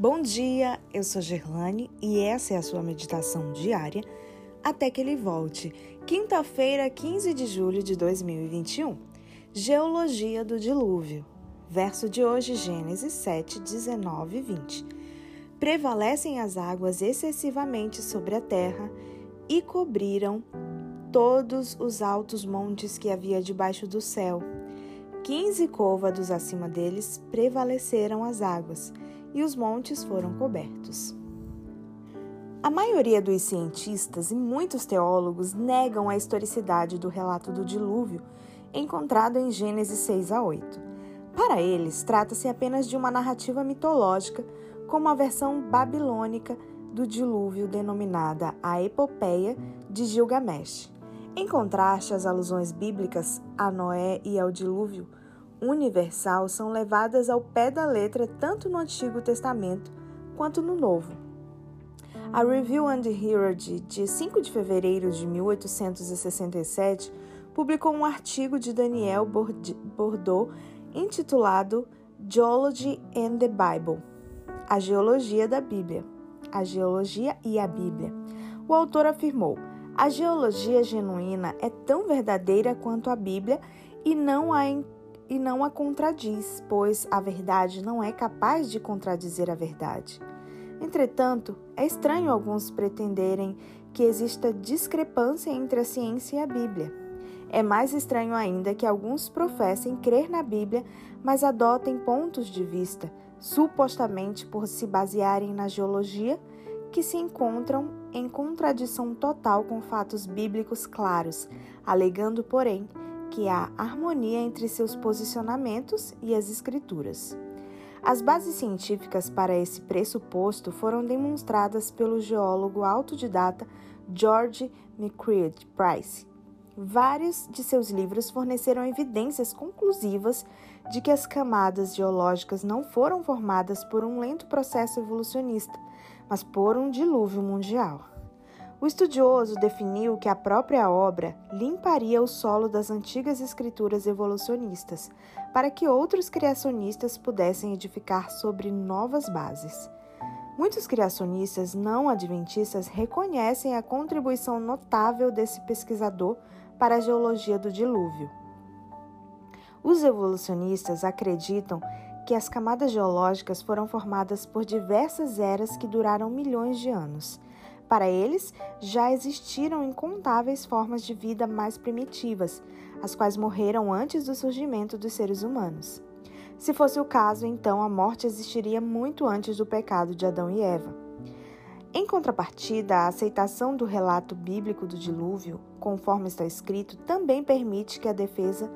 Bom dia, eu sou Gerlane e essa é a sua meditação diária até que ele volte. Quinta-feira, 15 de julho de 2021. Geologia do dilúvio. Verso de hoje, Gênesis 7, 19 e 20. Prevalecem as águas excessivamente sobre a terra e cobriram todos os altos montes que havia debaixo do céu. Quinze côvados acima deles prevaleceram as águas e os montes foram cobertos. A maioria dos cientistas e muitos teólogos negam a historicidade do relato do dilúvio encontrado em Gênesis 6 a 8. Para eles, trata-se apenas de uma narrativa mitológica, como a versão babilônica do dilúvio denominada a Epopeia de Gilgamesh. Em contraste, as alusões bíblicas a Noé e ao dilúvio universal são levadas ao pé da letra tanto no Antigo Testamento quanto no Novo. A Review and Herald, de 5 de fevereiro de 1867, publicou um artigo de Daniel Bordeaux intitulado Geology and the Bible A Geologia da Bíblia. A Geologia e a Bíblia. O autor afirmou: a geologia genuína é tão verdadeira quanto a Bíblia e não a e não a contradiz, pois a verdade não é capaz de contradizer a verdade. Entretanto, é estranho alguns pretenderem que exista discrepância entre a ciência e a Bíblia. É mais estranho ainda que alguns professem crer na Bíblia, mas adotem pontos de vista, supostamente por se basearem na geologia, que se encontram em contradição total com fatos bíblicos claros, alegando, porém, que há harmonia entre seus posicionamentos e as escrituras. As bases científicas para esse pressuposto foram demonstradas pelo geólogo autodidata George McCreed Price. Vários de seus livros forneceram evidências conclusivas de que as camadas geológicas não foram formadas por um lento processo evolucionista, mas por um dilúvio mundial. O estudioso definiu que a própria obra limparia o solo das antigas escrituras evolucionistas, para que outros criacionistas pudessem edificar sobre novas bases. Muitos criacionistas não adventistas reconhecem a contribuição notável desse pesquisador para a geologia do dilúvio. Os evolucionistas acreditam que as camadas geológicas foram formadas por diversas eras que duraram milhões de anos para eles, já existiram incontáveis formas de vida mais primitivas, as quais morreram antes do surgimento dos seres humanos. Se fosse o caso, então a morte existiria muito antes do pecado de Adão e Eva. Em contrapartida, a aceitação do relato bíblico do dilúvio, conforme está escrito, também permite que a defesa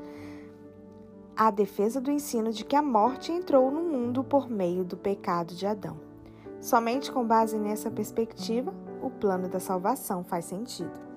a defesa do ensino de que a morte entrou no mundo por meio do pecado de Adão. Somente com base nessa perspectiva, o plano da salvação faz sentido.